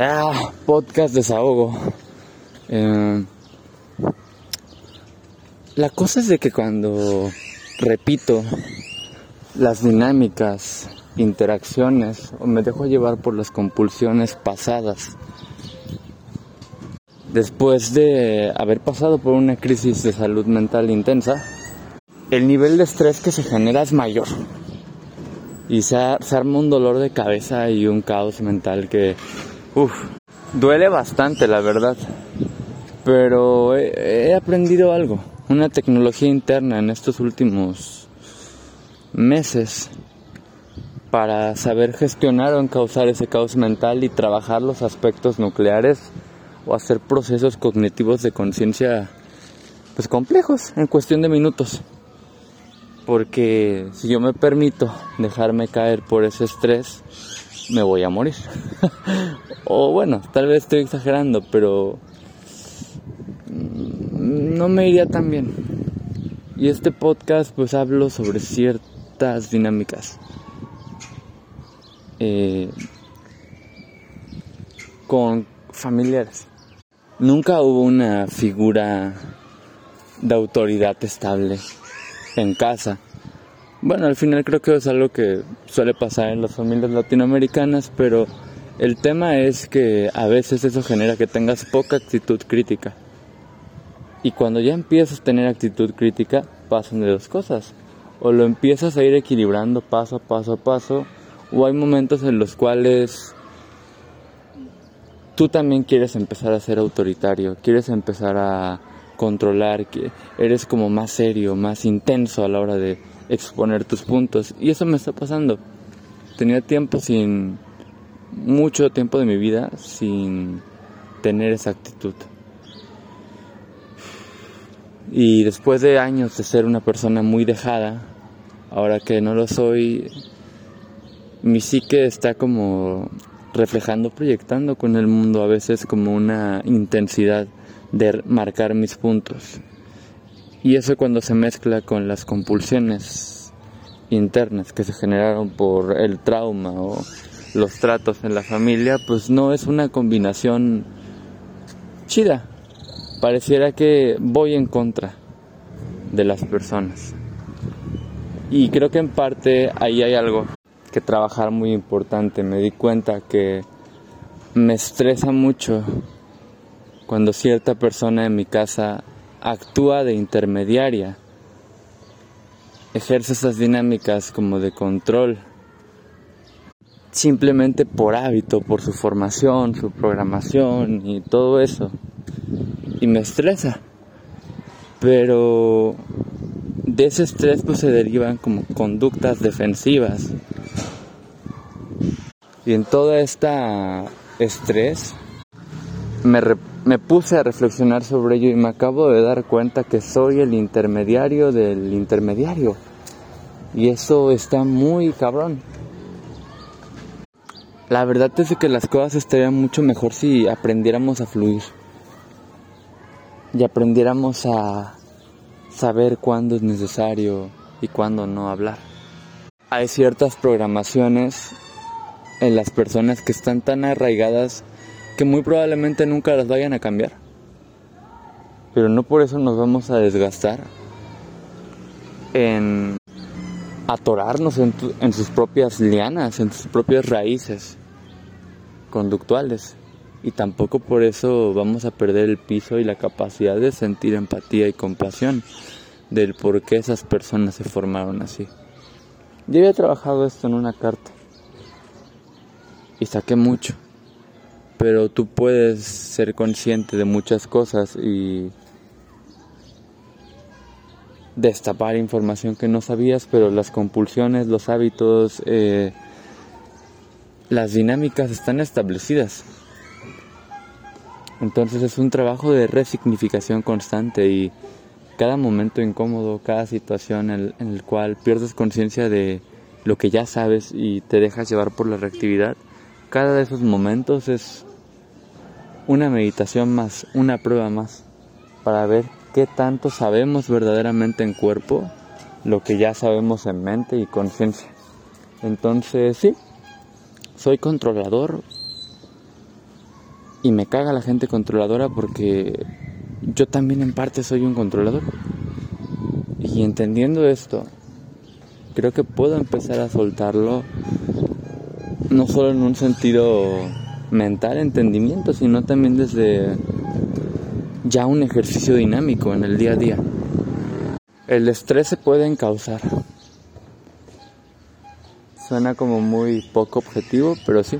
Ah, podcast desahogo. Eh, la cosa es de que cuando repito las dinámicas, interacciones o me dejo llevar por las compulsiones pasadas, después de haber pasado por una crisis de salud mental intensa, el nivel de estrés que se genera es mayor. Y se, arma un dolor de cabeza y un caos mental que Uf, duele bastante, la verdad. Pero he, aprendido algo, una tecnología interna en estos últimos meses para saber gestionar o encauzar ese caos mental y trabajar los aspectos nucleares o hacer procesos cognitivos de conciencia pues complejos en cuestión de minutos. Porque si yo me permito dejarme caer por ese estrés, me voy a morir. o bueno, tal vez estoy exagerando, pero mm, no me iría tan bien. Y este podcast pues hablo sobre ciertas dinámicas. Eh, con familiares. Nunca hubo una figura de autoridad estable en casa bueno, al final creo que es algo que suele pasar en las familias latinoamericanas, pero el tema es que a veces eso genera que tengas poca actitud crítica. Y cuando ya empiezas a tener actitud crítica, pasan de dos cosas. O lo empiezas a ir equilibrando paso a paso a paso, o hay momentos en los cuales tú también quieres empezar a ser autoritario, quieres empezar a controlar, que eres como más serio, más intenso a la hora de exponer tus puntos. Y eso me está pasando. Tenía tiempo sin, mucho tiempo de mi vida sin tener esa actitud. Y después de años de ser una persona muy dejada, ahora que no lo soy, mi psique está como reflejando, proyectando con el mundo a veces como una intensidad de marcar mis puntos. Y eso cuando se mezcla con las compulsiones internas que se generaron por el trauma o los tratos en la familia, pues no es una combinación chida. Pareciera que voy en contra de las personas. Y creo que en parte ahí hay algo que trabajar muy importante. Me di cuenta que me estresa mucho cuando cierta persona en mi casa actúa de intermediaria, ejerce esas dinámicas como de control, simplemente por hábito, por su formación, su programación y todo eso. Y me estresa. Pero de ese estrés pues se derivan como conductas defensivas. Y en toda esta estrés me, me puse a reflexionar sobre ello y me acabo de dar cuenta que soy el intermediario del intermediario. Y eso está muy cabrón. La verdad es que las cosas estarían mucho mejor si aprendiéramos a fluir. Y aprendiéramos a saber cuándo es necesario y cuándo no hablar. Hay ciertas programaciones en las personas que están tan arraigadas que muy probablemente nunca las vayan a cambiar. Pero no por eso nos vamos a desgastar en atorarnos en, sus propias lianas, en sus propias raíces conductuales. Y tampoco por eso vamos a perder el piso y la capacidad de sentir empatía y compasión del por qué esas personas se formaron así. Yo había trabajado esto en una carta y saqué mucho pero tú puedes ser consciente de muchas cosas y destapar información que no sabías, pero las compulsiones, los hábitos, eh, las dinámicas están establecidas. Entonces es un trabajo de resignificación constante y cada momento incómodo, cada situación en el cual pierdes conciencia de lo que ya sabes y te dejas llevar por la reactividad, cada de esos momentos es una meditación más, una prueba más, para ver qué tanto sabemos verdaderamente en cuerpo, lo que ya sabemos en mente y conciencia. Entonces, sí, soy controlador Y me caga la gente controladora porque yo también en parte soy un controlador. Y entendiendo esto, creo que puedo empezar a soltarlo no solo en un sentido mental, entendimiento, sino también desde ya un ejercicio dinámico en el día a día. El estrés se puede encauzar. Suena como muy poco objetivo, pero sí.